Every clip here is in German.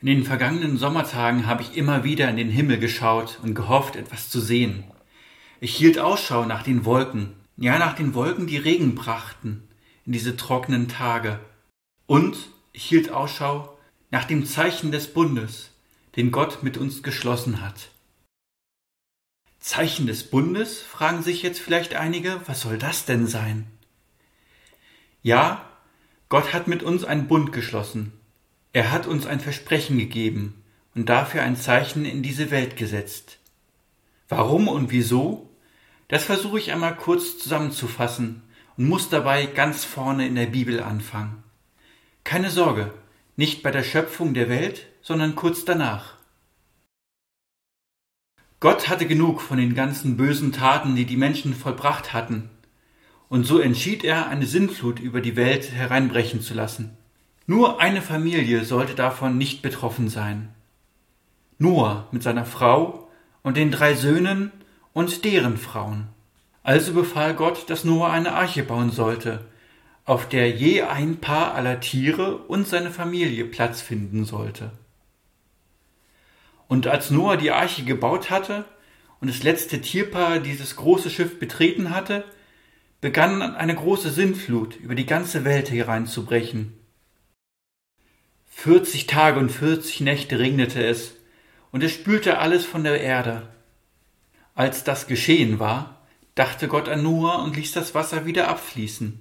In den vergangenen Sommertagen habe ich immer wieder in den Himmel geschaut und gehofft, etwas zu sehen. Ich hielt Ausschau nach den Wolken, ja nach den Wolken, die Regen brachten in diese trockenen Tage. Und ich hielt Ausschau nach dem Zeichen des Bundes, den Gott mit uns geschlossen hat. Zeichen des Bundes? fragen sich jetzt vielleicht einige, was soll das denn sein? Ja, Gott hat mit uns einen Bund geschlossen, er hat uns ein Versprechen gegeben und dafür ein Zeichen in diese Welt gesetzt. Warum und wieso? Das versuche ich einmal kurz zusammenzufassen und muss dabei ganz vorne in der Bibel anfangen. Keine Sorge, nicht bei der Schöpfung der Welt, sondern kurz danach. Gott hatte genug von den ganzen bösen Taten, die die Menschen vollbracht hatten, und so entschied er, eine Sintflut über die Welt hereinbrechen zu lassen. Nur eine Familie sollte davon nicht betroffen sein. Noah mit seiner Frau und den drei Söhnen und deren Frauen. Also befahl Gott, dass Noah eine Arche bauen sollte, auf der je ein Paar aller Tiere und seine Familie Platz finden sollte. Und als Noah die Arche gebaut hatte und das letzte Tierpaar dieses große Schiff betreten hatte, begann eine große Sintflut über die ganze Welt hereinzubrechen. Vierzig Tage und vierzig Nächte regnete es, und es spülte alles von der Erde. Als das geschehen war, dachte Gott an Noah und ließ das Wasser wieder abfließen.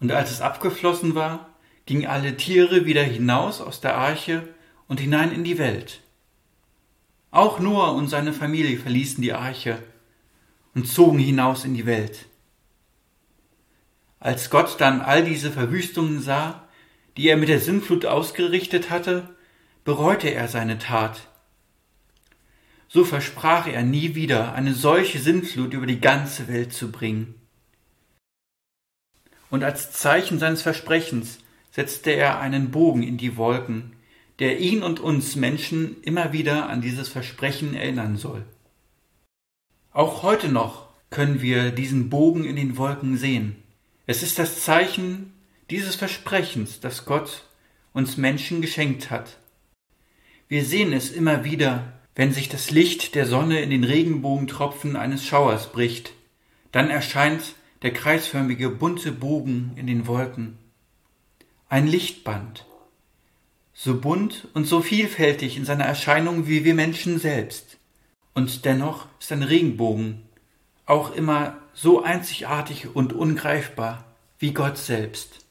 Und als es abgeflossen war, gingen alle Tiere wieder hinaus aus der Arche und hinein in die Welt. Auch Noah und seine Familie verließen die Arche und zogen hinaus in die Welt. Als Gott dann all diese Verwüstungen sah, die er mit der Sintflut ausgerichtet hatte, bereute er seine Tat. So versprach er nie wieder, eine solche Sintflut über die ganze Welt zu bringen. Und als Zeichen seines Versprechens setzte er einen Bogen in die Wolken, der ihn und uns Menschen immer wieder an dieses Versprechen erinnern soll. Auch heute noch können wir diesen Bogen in den Wolken sehen. Es ist das Zeichen dieses Versprechens, das Gott uns Menschen geschenkt hat. Wir sehen es immer wieder, wenn sich das Licht der Sonne in den Regenbogentropfen eines Schauers bricht, dann erscheint der kreisförmige bunte Bogen in den Wolken. Ein Lichtband, so bunt und so vielfältig in seiner Erscheinung wie wir Menschen selbst. Und dennoch ist ein Regenbogen auch immer so einzigartig und ungreifbar wie Gott selbst.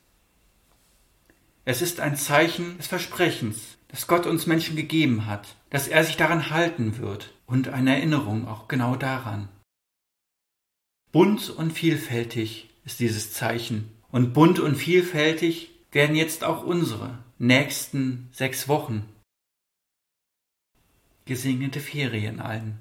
Es ist ein Zeichen des Versprechens, das Gott uns Menschen gegeben hat, dass er sich daran halten wird und eine Erinnerung auch genau daran. Bunt und vielfältig ist dieses Zeichen und bunt und vielfältig werden jetzt auch unsere nächsten sechs Wochen. Gesegnete Ferien allen.